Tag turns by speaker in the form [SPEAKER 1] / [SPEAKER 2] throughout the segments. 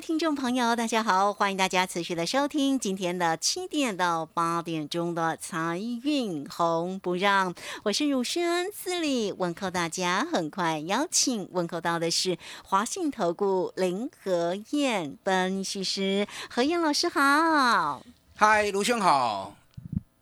[SPEAKER 1] 听众朋友，大家好，欢迎大家持续的收听今天的七点到八点钟的财运红不让，我是汝轩，这里问候大家。很快邀请问候到的是华信投顾林和燕分析师何燕老师好。
[SPEAKER 2] 嗨，卢兄好，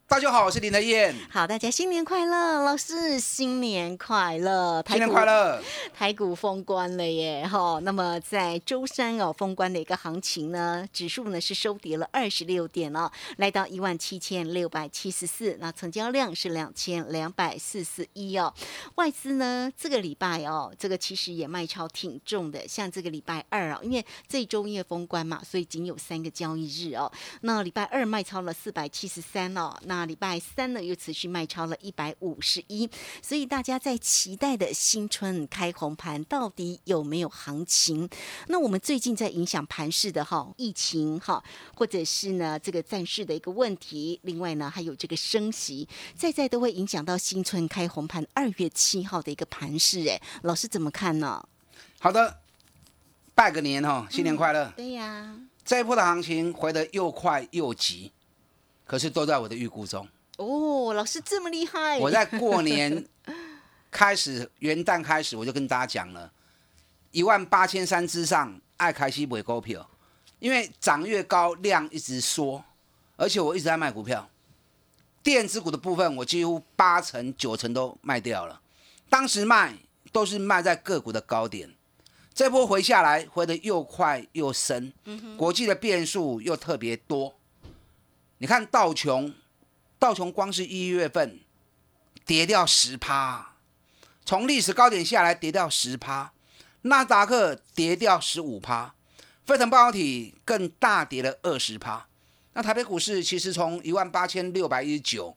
[SPEAKER 2] 大家好，我是林德燕，
[SPEAKER 1] 好，大家新年快乐，老师新年快乐，
[SPEAKER 2] 新年快乐。
[SPEAKER 1] 台股封关了耶，哈。那么在周三哦，封关的一个行情呢，指数呢是收跌了二十六点哦，来到一万七千六百七十四，那成交量是两千两百四十一哦。外资呢这个礼拜哦，这个其实也卖超挺重的，像这个礼拜二啊，因为这周因为封关嘛，所以仅有三个交易日哦。那礼拜二卖超了四百七十三哦，那礼拜三呢又持续卖超了一百五十一，所以大家在期待的新春开红盘到底有没有行情？那我们最近在影响盘市的哈，疫情哈，或者是呢这个战事的一个问题，另外呢还有这个升息，在在都会影响到新春开红盘二月七号的一个盘市。哎，老师怎么看呢？
[SPEAKER 2] 好的，拜个年哈，新年快乐。
[SPEAKER 1] 对呀，
[SPEAKER 2] 这一波的行情回得又快又急，可是都在我的预估中。
[SPEAKER 1] 哦，老师这么厉害，
[SPEAKER 2] 我在过年开始元旦开始，我就跟大家讲了，一万八千三之上爱开西买股票，因为涨越高量一直缩，而且我一直在卖股票，电子股的部分我几乎八成九成都卖掉了，当时卖都是卖在个股的高点，这波回下来回得又快又深，国际的变数又特别多，你看道琼。道琼光是一月份跌掉十趴，从历史高点下来跌掉十趴，纳达克跌掉十五趴，费城半导体更大跌了二十趴。那台北股市其实从一万八千六百一十九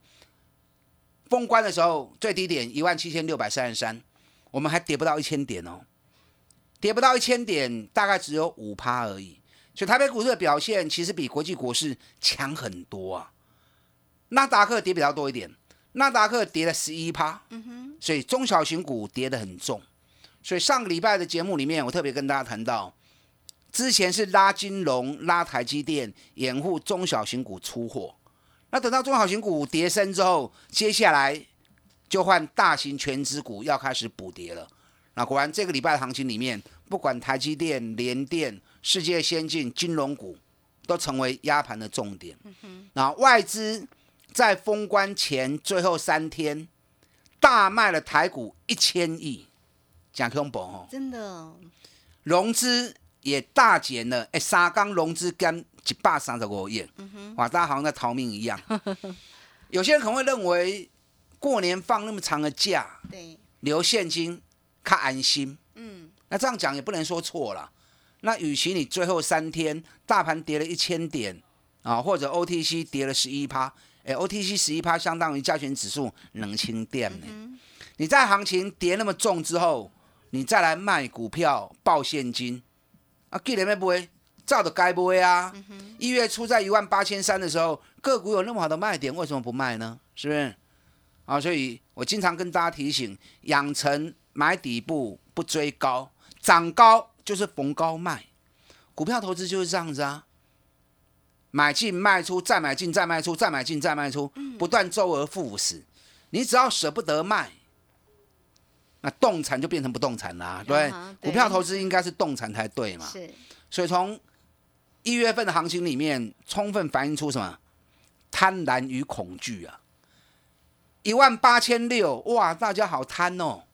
[SPEAKER 2] 封关的时候最低点一万七千六百三十三，我们还跌不到一千点哦，跌不到一千点，大概只有五趴而已。所以台北股市的表现其实比国际股市强很多啊。纳达克跌比较多一点，纳达克跌了十一趴，嗯哼所以中小型股跌得很重。所以上个礼拜的节目里面，我特别跟大家谈到，之前是拉金融、拉台积电，掩护中小型股出货。那等到中小型股跌升之后，接下来就换大型全资股要开始补跌了。那果然这个礼拜的行情里面，不管台积电、联电、世界先进、金融股，都成为压盘的重点。那外资。在封关前最后三天，大卖了台股一千亿，讲恐怖哦！
[SPEAKER 1] 真的，
[SPEAKER 2] 融资也大减了，哎，三缸融资跟一百三十五亿，哇，大家好像在逃命一样。有些人可能会认为，过年放那么长的假，
[SPEAKER 1] 对，
[SPEAKER 2] 留现金，看安心。
[SPEAKER 1] 嗯，
[SPEAKER 2] 那这样讲也不能说错了。那与其你最后三天大盘跌了一千点啊，或者 OTC 跌了十一趴。哎，OTC 十一趴相当于加权指数冷清点呢。你在行情跌那么重之后，你再来卖股票报现金，啊，既然要买，照着该不会啊。一月初在一万八千三的时候，个股有那么好的卖点，为什么不卖呢？是不是？啊，所以我经常跟大家提醒，养成买底部不追高，涨高就是逢高卖，股票投资就是这样子啊。买进卖出，再买进再卖出，再买进再卖出，不断周而复始。你只要舍不得卖，那动产就变成不动产啦，对
[SPEAKER 1] 啊
[SPEAKER 2] 股票投资应该是动产才对嘛。
[SPEAKER 1] 是
[SPEAKER 2] 所以从一月份的行情里面，充分反映出什么？贪婪与恐惧啊！一万八千六，哇，大家好贪哦！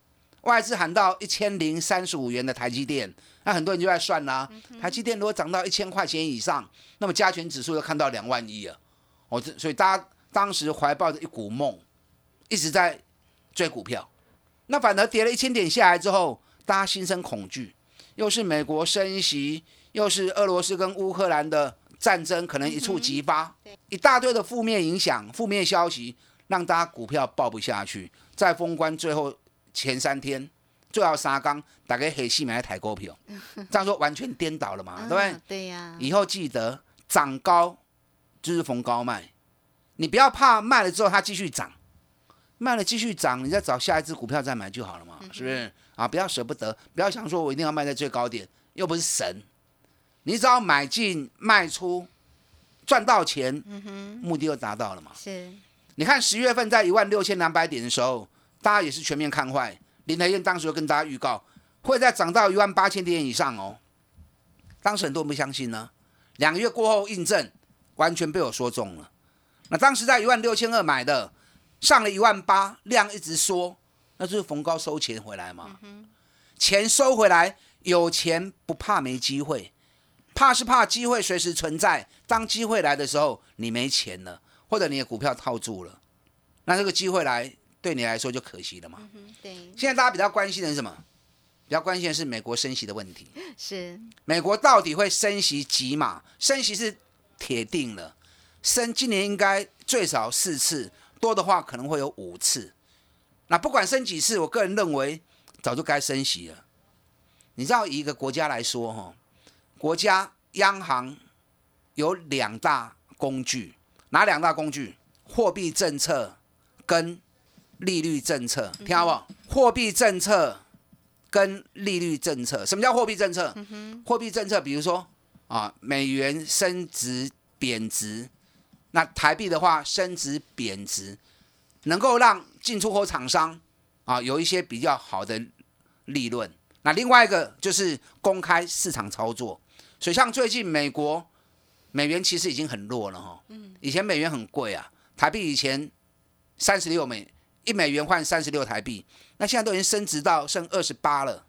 [SPEAKER 2] 外资喊到一千零三十五元的台积电，那很多人就在算啦、台积电如果涨到一千块钱以上，那么加权指数就看到两万一了。哦，这所以大家当时怀抱着一股梦，一直在追股票。那反而跌了一千点下来之后，大家心生恐惧，又是美国升息，又是俄罗斯跟乌克兰的战争可能一触即发，一大堆的负面影响、负面消息，让大家股票报不下去。在封关最后前三天，最后三缸大概黑细买台股票，这样说完全颠倒了嘛，对不对？
[SPEAKER 1] 对呀，
[SPEAKER 2] 以后记得涨高就是逢高卖，你不要怕卖了之后它继续涨，卖了继续涨，你再找下一只股票再买就好了嘛，是不是？啊，不要舍不得，不要想说我一定要卖在最高点，又不是神，你只要买进卖出赚到钱，目的就达到了嘛。
[SPEAKER 1] 是，
[SPEAKER 2] 你看十月份在一万六千两百点的时候，大家也是全面看坏，林台燕当时就跟大家预告会再涨到一万八千点以上哦，当时很多人不相信呢，两个月过后印证，完全被我说中了。那当时在一万六千二买的，上了一万八，量一直缩，那就是逢高收钱回来嘛。钱收回来，有钱不怕没机会，怕是怕机会随时存在。当机会来的时候，你没钱了，或者你的股票套住了，那这个机会来对你来说就可惜了嘛。
[SPEAKER 1] 嗯，对，
[SPEAKER 2] 现在大家比较关心的是什么？比较关心的是美国升息的问题。
[SPEAKER 1] 是，
[SPEAKER 2] 美国到底会升息几码？升息是铁定了，升今年应该最少四次，多的话可能会有五次。那不管升几次，我个人认为早就该升息了。你知道，以一个国家来说，哈，国家央行有两大工具，哪两大工具？货币政策跟利率政策，听好不？货币政策跟利率政策，什么叫货币政策？货币政策，比如说啊，美元升值贬值，那台币的话升值贬值，能够让进出口厂商啊有一些比较好的利润。那另外一个就是公开市场操作，所以像最近美国美元其实已经很弱了哈，以前美元很贵啊，台币以前三十六美一美元换三十六台币，那现在都已经升值到剩二十八了，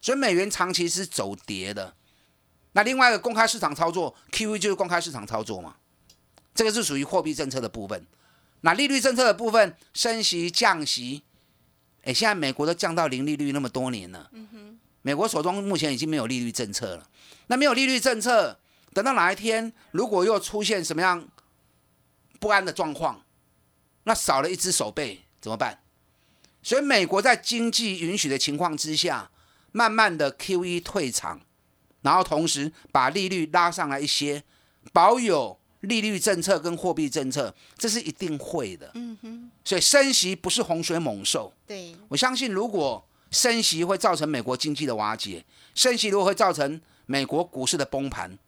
[SPEAKER 2] 所以美元长期是走跌的。那另外一个公开市场操作，QE 就是公开市场操作嘛，这个是属于货币政策的部分。那利率政策的部分，升息降息，哎，现在美国都降到零利率那么多年了，美国手中目前已经没有利率政策了。那没有利率政策，等到哪一天如果又出现什么样不安的状况，那少了一只手背怎么办？所以美国在经济允许的情况之下，慢慢的 QE 退场，然后同时把利率拉上来一些，保有利率政策跟货币政策，这是一定会的。
[SPEAKER 1] 嗯哼，
[SPEAKER 2] 所以升息不是洪水猛兽，
[SPEAKER 1] 对，
[SPEAKER 2] 我相信如果升息会造成美国经济的瓦解，升息如果会造成美国股市的崩盘，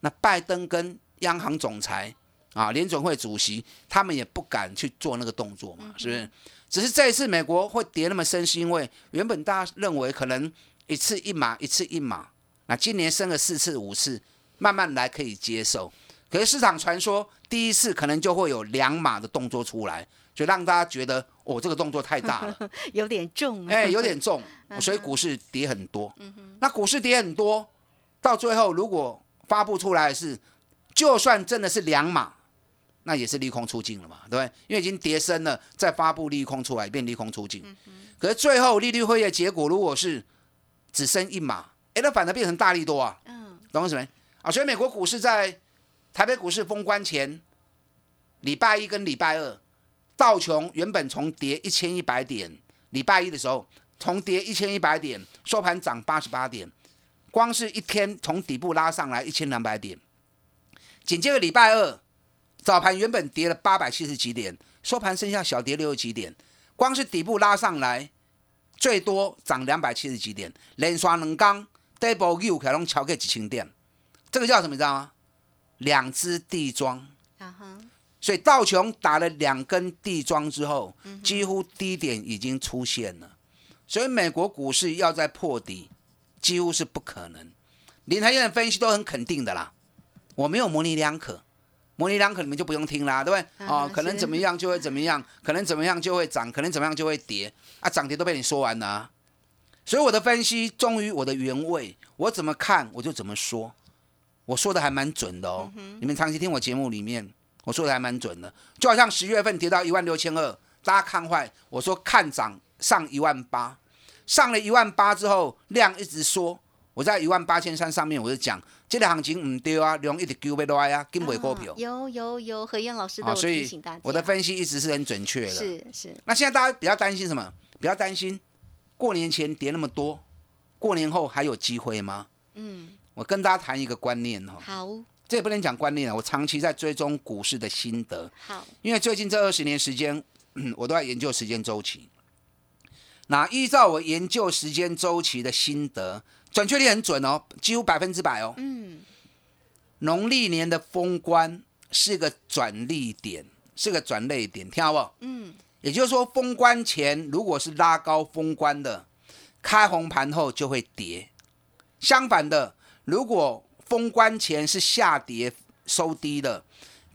[SPEAKER 2] 那拜登跟央行总裁啊联准会主席他们也不敢去做那个动作嘛，是不是？只是这一次美国会跌那么深，是因为原本大家认为可能一次一码，一次一码，那今年升了四次五次，慢慢来可以接受。可是市场传说第一次可能就会有两码的动作出来，就让大家觉得哦这个动作太大了。
[SPEAKER 1] 有点重啊，
[SPEAKER 2] 哎，有点重，所以股市跌很多。那股市跌很多，到最后如果发布出来的是，就算真的是两码，那也是利空出尽了嘛，对不对？因为已经跌深了，再发布利空出来，变利空出尽。可是最后利率会议的结果如果是只升一码，哎，那反而变成大利多啊，
[SPEAKER 1] 嗯，
[SPEAKER 2] 懂我什么？啊，所以美国股市在台北股市封关前，礼拜一跟礼拜二，道琼原本从跌一千一百点，礼拜一的时候从跌一千一百点，收盘涨八十八点，光是一天从底部拉上来一千两百点。紧接着礼拜二早盘原本跌了八百七十几点，收盘剩下小跌六十几点，光是底部拉上来，最多涨两百七十几点，连刷两刚 double U 可能超过几千点，这个叫什么？你知道吗？两只地桩。
[SPEAKER 1] 啊哈，
[SPEAKER 2] 所以道琼打了两根地桩之后，几乎低点已经出现了，所以美国股市要再破底，几乎是不可能。林台燕的分析都很肯定的啦，我没有模棱两可，模拟两可你们就不用听啦，对不对？
[SPEAKER 1] 啊
[SPEAKER 2] 哦，可能怎么样就会怎么样，可能怎么样就会涨，可能怎么样就会跌，啊，涨跌都被你说完了、啊。所以我的分析忠于我的原味，我怎么看我就怎么说，我说的还蛮准的哦。你们长期听我节目里面，我说的还蛮准的，就好像十月份跌到一万六千二，大家看坏，我说看涨上一万八，上了一万八之后量一直缩，我在一万八千三上面我就讲，这个行情唔对啊，量一直丢不来啊，跟尾股票
[SPEAKER 1] 啊。有有有，何燕老师都
[SPEAKER 2] 啊，
[SPEAKER 1] 有
[SPEAKER 2] 所以
[SPEAKER 1] 提醒大家。
[SPEAKER 2] 我的分析一直是很准确的。
[SPEAKER 1] 是是，
[SPEAKER 2] 那现在大家比较担心什么？比较担心过年前跌那么多，过年后还有机会吗？
[SPEAKER 1] 嗯，
[SPEAKER 2] 我跟大家谈一个观念哈，
[SPEAKER 1] 好
[SPEAKER 2] 这也不能讲观念啊，我长期在追踪股市的心得，
[SPEAKER 1] 好，
[SPEAKER 2] 因为最近这二十年时间，嗯我都在研究时间周期。那依照我研究时间周期的心得，准确率很准哦，几乎百分之百哦。
[SPEAKER 1] 嗯，
[SPEAKER 2] 农历年的封关是个转利点，是个转类点，听好不好？
[SPEAKER 1] 嗯，
[SPEAKER 2] 也就是说，封关前如果是拉高封关的，开红盘后就会跌；相反的，如果封关前是下跌收低的，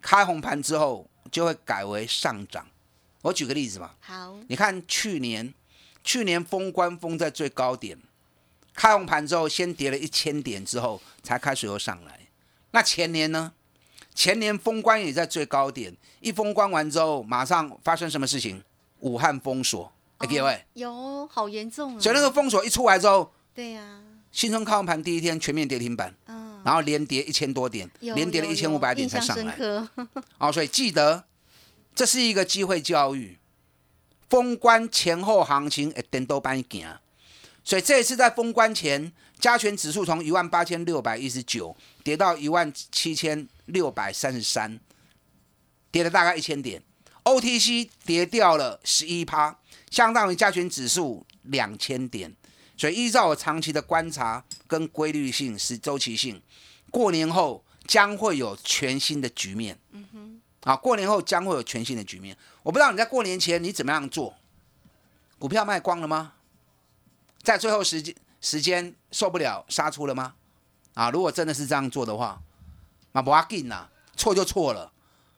[SPEAKER 2] 开红盘之后就会改为上涨。我举个例子嘛，
[SPEAKER 1] 好，
[SPEAKER 2] 你看去年，去年封关封在最高点，开红盘之后先跌了一千点之后才开始又上来。那前年呢？前年封关也在最高点，一封关完之后，马上发生什么事情？武汉封锁，哎各位，
[SPEAKER 1] 有好严重啊！
[SPEAKER 2] 所以那个封锁一出来之后，
[SPEAKER 1] 对呀，
[SPEAKER 2] 新春开红盘第一天全面跌停板，
[SPEAKER 1] 嗯，
[SPEAKER 2] 然后连跌一千多点，连跌了一千五百点才上来。哦，所以记得这是一个机会教育，封关前后行情会颠倒班行，所以这一次在封关前，加权指数从一万八千六百一十九跌到一万七千六百三十三，跌了大概一千点，OTC 跌掉了十一趴，相当于加权指数两千点。所以依照我长期的观察跟规律性是周期性，过年后将会有全新的局面。嗯哼啊，过年后将会有全新的局面。我不知道你在过年前你怎么样做，股票卖光了吗？在最后时间时间受不了杀出了吗？啊，如果真的是这样做的话，那不要紧啦，错就错了。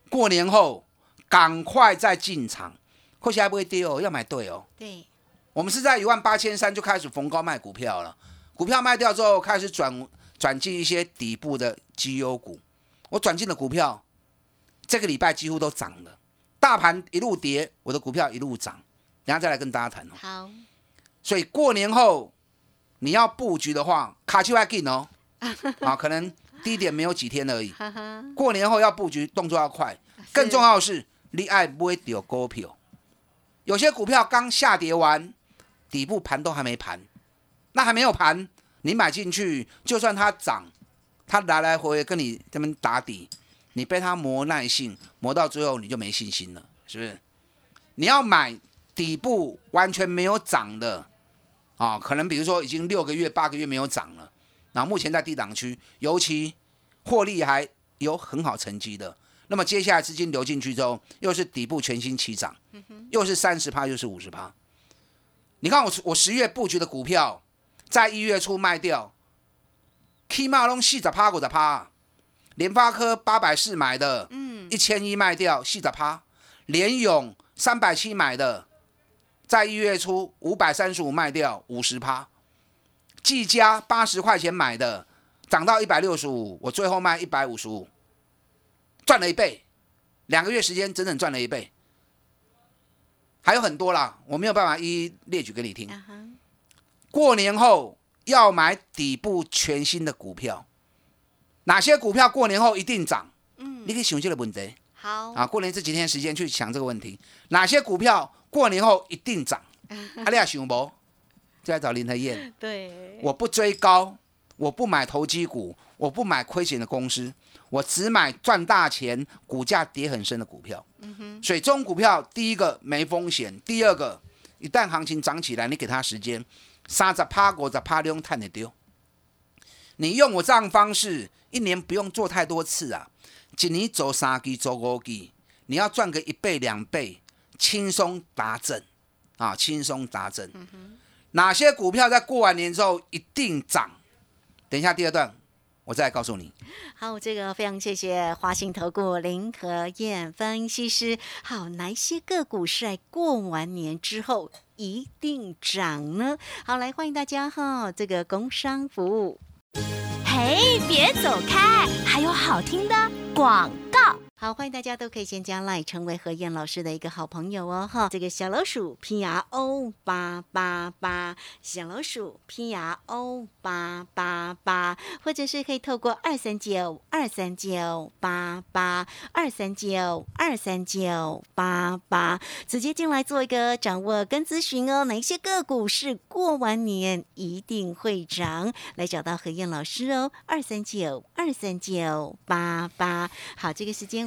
[SPEAKER 2] 过年后赶快再进场，或许还不会跌哦，要买对哦。
[SPEAKER 1] 对，
[SPEAKER 2] 我们是在一万八千三就开始逢高卖股票了，股票卖掉之后开始转转进一些底部的绩优股。我转进的股票，这个礼拜几乎都涨了，大盘一路跌，我的股票一路涨。然后再来跟大家谈哦。
[SPEAKER 1] 好，
[SPEAKER 2] 所以过年后你要布局的话，卡丘还紧哦，啊，可能低点没有几天而已。过年后要布局，动作要快。更重要的是，你爱不会丢股票。有些股票刚下跌完，底部盘都还没盘，那还没有盘，你买进去，就算它涨，它来来回回跟你这边打底，你被它磨耐性，磨到最后你就没信心了，是不是？你要买底部完全没有涨的，啊，可能比如说已经六个月、八个月没有涨了，然后目前在低档区，尤其获利还有很好成绩的，那么接下来资金流进去之后，又是底部全新起涨，又是三十趴，又是五十趴。你看我我十月布局的股票，在一月初卖掉，，Kima 龙四十趴五十趴。联发科八百四买的，
[SPEAKER 1] 嗯，
[SPEAKER 2] 一千一卖掉四十趴。联勇三百七买的，在一月初五百三十五卖掉五十趴。技嘉八十块钱买的，涨到一百六十五，我最后卖一百五十五，赚了一倍，两个月时间整整赚了一倍。还有很多啦，我没有办法一一列举给你听。过年后要买底部全新的股票，哪些股票过年后一定涨？
[SPEAKER 1] 嗯，
[SPEAKER 2] 你可以想这个问题
[SPEAKER 1] 好，
[SPEAKER 2] 啊。过年这几天时间去想这个问题，哪些股票过年后一定涨？啊，你也想不？就来找林和燕。
[SPEAKER 1] 对，
[SPEAKER 2] 我不追高，我不买投机股，我不买亏钱的公司，我只买赚大钱、股价跌很深的股票。所以这种股票，第一个没风险，第二个一旦行情涨起来，你给它时间，三十趴、五十趴，你用探得丢。你用我这样方式，一年不用做太多次啊，一年做三季、做五季，你要赚个一倍、两倍，轻松达阵啊，轻松达阵。哪些股票在过完年之后一定涨？等一下第二段我再来告诉你。
[SPEAKER 1] 好，这个非常谢谢华信投顾林和燕分析师。好，哪些个股是在过完年之后一定涨呢？好，来欢迎大家哈，这个工商服务。
[SPEAKER 3] 嘿，别走开，还有好听的广告。
[SPEAKER 1] 好，欢迎大家都可以先加 Line 成为何燕老师的一个好朋友哦，哈，这个小老鼠 P R O 八八八，小老鼠 P R O 八八八，或者是可以透过二三九二三九八八二三九二三九八八直接进来做一个掌握跟咨询哦，哪一些个股是过完年一定会涨，来找到何燕老师哦，二三九二三九八八，好，这个时间。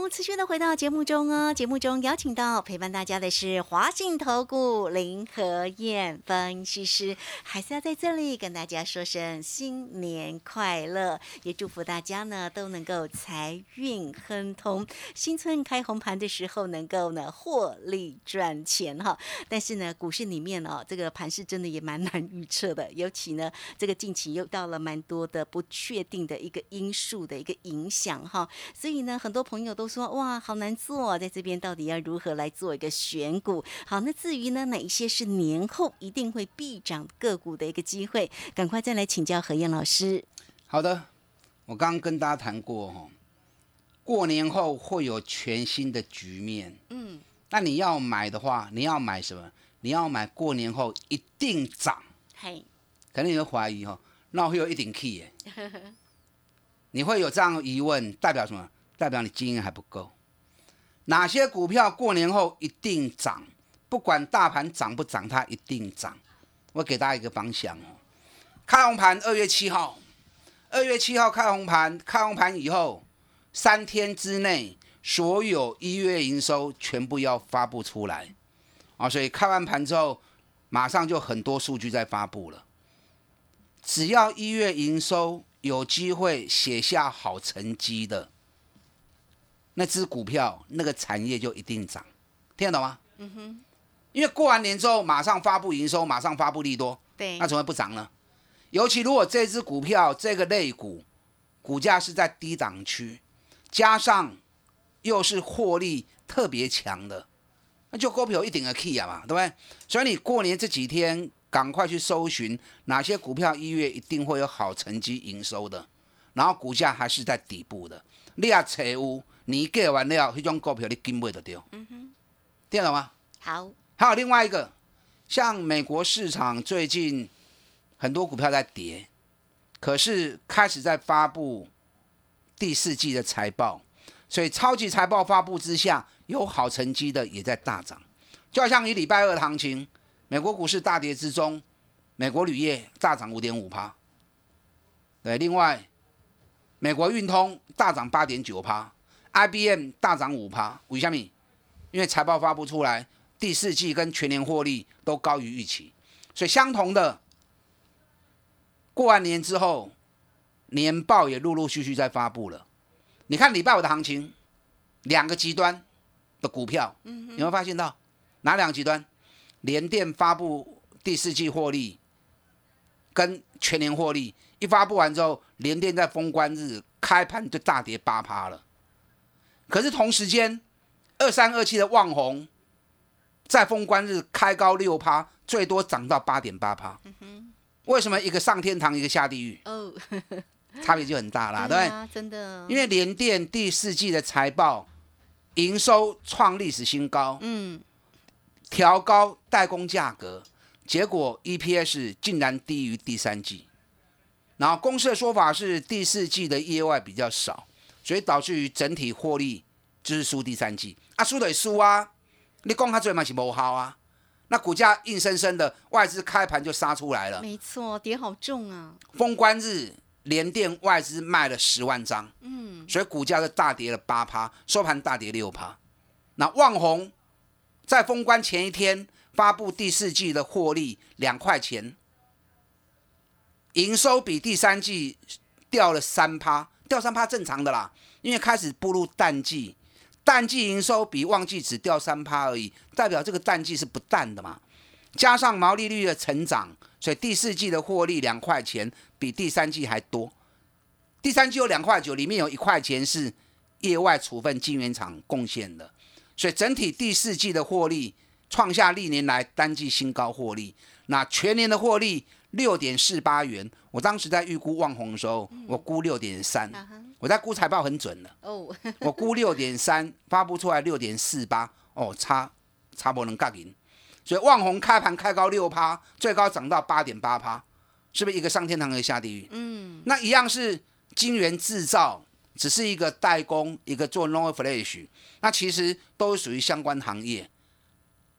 [SPEAKER 1] 持续的回到节目中哦。节目中邀请到陪伴大家的是华信投顾林和燕分析师，还是要在这里跟大家说声新年快乐，也祝福大家呢都能够财运亨通，新春开红盘的时候能够呢获利赚钱哈。但是呢，股市里面哦，这个盘是真的也蛮难预测的，尤其呢这个近期又到了蛮多的不确定的一个因素的一个影响哈，所以呢，很多朋友。都说哇，好难做，在这边到底要如何来做一个选股？好，那至于呢，哪一些是年后一定会必涨个股的一个机会？赶快再来请教何燕老师。
[SPEAKER 2] 好的，我刚刚跟大家谈过哈，过年后会有全新的局面。嗯，那你要买的话，你要买什么？你要买过年后一定涨。嘿，可能你会怀疑哈，那会有一顶 key 耶？你会有这样疑问，代表什么？代表你经验还不够。哪些股票过年后一定涨？不管大盘涨不涨，它一定涨。我给大家一个方向哦。开红盘，二月七号，二月七号开红盘，开红盘以后三天之内，所有一月营收全部要发布出来啊！所以开完盘之后，马上就很多数据在发布了。只要一月营收有机会写下好成绩的。那只股票，那个产业就一定涨，听得懂吗？嗯哼。因为过完年之后，马上发布营收，马上发布利多，
[SPEAKER 1] 对，
[SPEAKER 2] 那怎么会不涨呢？尤其如果这只股票这个类股股价是在低档区，加上又是获利特别强的，那就股票一定的 key 啊嘛，对不对？所以你过年这几天赶快去搜寻哪些股票一月一定会有好成绩营收的，然后股价还是在底部的，你要财务。你过完了，那种股票你根本就掉，嗯哼，听懂吗？
[SPEAKER 1] 好，
[SPEAKER 2] 还有另外一个，像美国市场最近很多股票在跌，可是开始在发布第四季的财报，所以超级财报发布之下，有好成绩的也在大涨，就好像你礼拜二的行情，美国股市大跌之中，美国铝业大涨五点五趴，对，另外美国运通大涨八点九趴。IBM 大涨五趴，为什么？因为财报发布出来，第四季跟全年获利都高于预期，所以相同的，过完年之后，年报也陆陆续续在发布了。你看礼拜五的行情，两个极端的股票，有没有发现到哪两个极端？联电发布第四季获利跟全年获利，一发布完之后，联电在封关日开盘就大跌八趴了。可是同时间，二三二七的旺红在封关日开高六趴，最多涨到八点八趴。为什么一个上天堂，一个下地狱？哦，差别就很大啦，对不对？
[SPEAKER 1] 真的。
[SPEAKER 2] 因为联电第四季的财报营收创历史新高，嗯，调高代工价格，结果 EPS 竟然低于第三季。然后公司的说法是第四季的业外比较少。所以导致于整体获利就是输第三季啊，输得输啊！你讲它最嘛是无好啊？那股价硬生生的外资开盘就杀出来了，
[SPEAKER 1] 没错，跌好重啊！
[SPEAKER 2] 封关日连电外资卖了十万张，嗯，所以股价就大跌了八趴，收盘大跌六趴。那旺宏在封关前一天发布第四季的获利两块钱，营收比第三季掉了三趴，掉三趴正常的啦，因为开始步入淡季，淡季营收比旺季只掉三趴而已，代表这个淡季是不淡的嘛。加上毛利率的成长，所以第四季的获利两块钱比第三季还多。第三季有两块九，里面有一块钱是业外处分晶圆厂贡献的，所以整体第四季的获利创下历年来单季新高获利。那全年的获利六点四八元，我当时在预估旺宏的时候，我估六点三，我在估财报很准的，
[SPEAKER 1] 哦，
[SPEAKER 2] 我估六点三，发布出来六点四八，哦，差差不能杠赢。所以旺宏开盘开高六趴，最高涨到八点八趴，是不是一个上天堂一个下地狱？
[SPEAKER 1] 嗯，
[SPEAKER 2] 那一样是晶圆制造，只是一个代工，一个做 long flash，那其实都属于相关行业。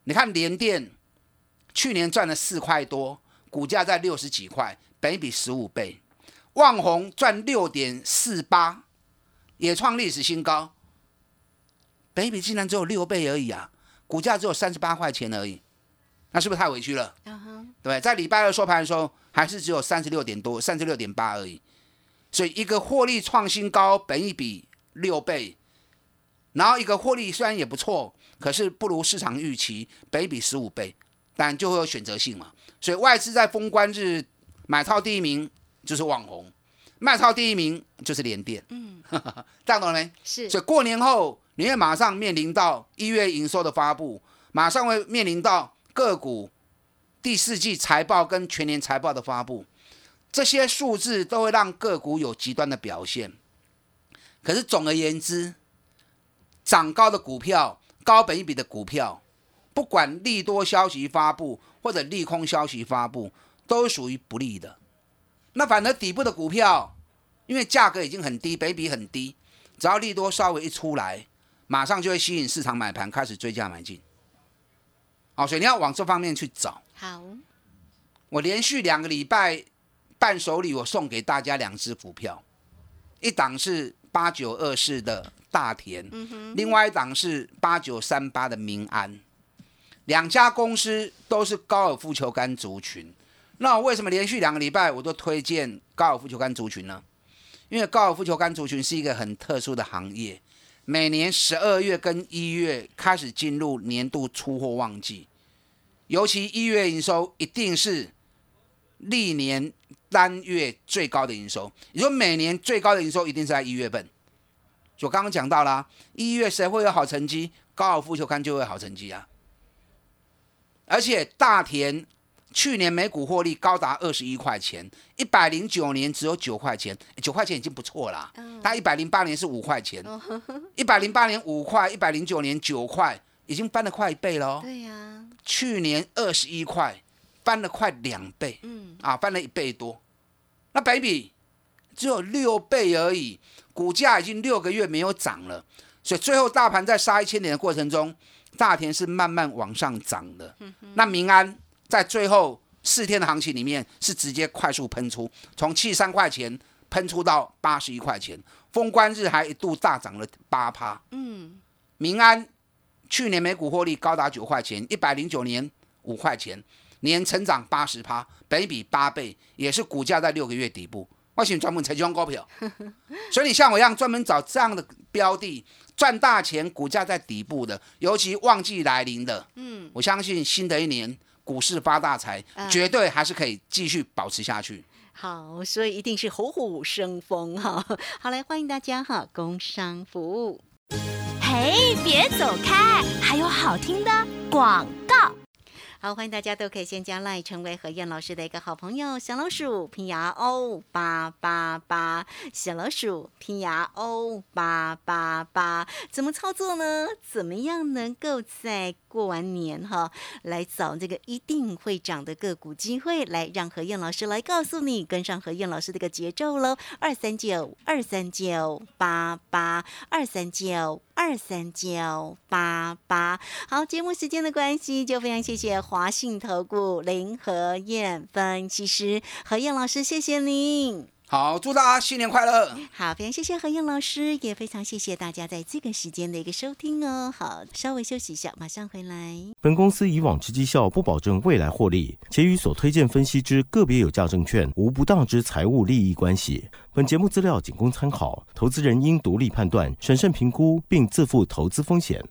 [SPEAKER 2] 你看联电去年赚了四块多，股价在六十几块，本益比十五倍；旺宏赚六点四八，也创历史新高，本益比竟然只有六倍而已啊，股价只有三十八块钱而已，那是不是太委屈了？
[SPEAKER 1] 啊哈，
[SPEAKER 2] 对，在礼拜二收盘的时候，还是只有三十六点多，三十六点八而已。所以一个获利创新高，本一比六倍，然后一个获利虽然也不错，可是不如市场预期，本一比十五倍，但就会有选择性嘛。所以外资在封关日买超第一名就是网红，卖超第一名就是联电。嗯，这样懂了没？
[SPEAKER 1] 是
[SPEAKER 2] 所以过年后，你会马上面临到一月营收的发布，马上会面临到个股第四季财报跟全年财报的发布，这些数字都会让个股有极端的表现。可是总而言之，涨高的股票、高本一比的股票，不管利多消息发布或者利空消息发布，都属于不利的。那反而底部的股票，因为价格已经很低，本益比很低，只要利多稍微一出来，马上就会吸引市场买盘开始追价买进。好，所以你要往这方面去找。
[SPEAKER 1] 好，
[SPEAKER 2] 我连续两个礼拜伴手礼，我送给大家两只股票，一档是八九二四的大田，另外一档是八九三八的民安，两家公司都是高尔夫球杆族群。那我为什么连续两个礼拜我都推荐高尔夫球杆族群呢？因为高尔夫球杆族群是一个很特殊的行业，每年十二月跟一月开始进入年度出货旺季，尤其一月营收一定是历年单月最高的营收。也就每年最高的营收一定是在一月份。我刚刚讲到啦，一月谁会有好成绩？高尔夫球杆就会有好成绩啊！而且大田去年每股获利高达二十一块钱，一百零九年只有九块钱，九块钱已经不错啦。它一百零八年是五块钱，一百零八年五块，一百零九年九块，已经翻了快一倍喽。
[SPEAKER 1] 对呀，
[SPEAKER 2] 去年二十一块，翻了快两倍，
[SPEAKER 1] 嗯，
[SPEAKER 2] 啊，翻了一倍多。那北比只有六倍而已，股价已经六个月没有涨了，所以最后大盘在杀一千点的过程中，大田是慢慢往上涨的。那民安在最后四天的行情里面是直接快速喷出，从七十三块钱喷出到八十一块钱，封关日还一度大涨了八趴。
[SPEAKER 1] 嗯，
[SPEAKER 2] 民安去年每股获利高达九块钱，一百零九年五块钱，年成长八十趴，本比八倍，也是股价在六个月底部。我喜欢专门才用股票，所以你像我一样专门找这样的标的，赚大钱，股价在底部的，尤其旺季来临的，
[SPEAKER 1] 嗯，
[SPEAKER 2] 我相信新的一年股市发大财，
[SPEAKER 1] 啊
[SPEAKER 2] 绝对还是可以继续保持下去。
[SPEAKER 1] 好，所以一定是虎虎生风哈。好，来欢迎大家哈，工商服务。
[SPEAKER 3] 嘿，别走开，还有好听的广告。
[SPEAKER 1] 好，欢迎大家都可以先加赖成为何燕老师的一个好朋友，小老鼠拼牙哦八八八，小老鼠拼牙哦八八八，怎么操作呢？怎么样能够在过完年哈，来找这个一定会涨的个股机会，来让何燕老师来告诉你，跟上何燕老师的一个节奏喽，二三九二三九八八二三九。二三九八八，好，节目时间的关系，就非常谢谢华信投顾林和燕分析师何燕老师，谢谢您。
[SPEAKER 2] 好，祝大家新年快乐！
[SPEAKER 1] 好，非常谢谢何燕老师，也非常谢谢大家在这个时间的一个收听哦。好，稍微休息一下，马上回来。
[SPEAKER 4] 本公司以往之绩效不保证未来获利，且与所推荐分析之个别有价证券无不当之财务利益关系。本节目资料仅供参考，投资人应独立判断、审慎评估，并自负投资风险。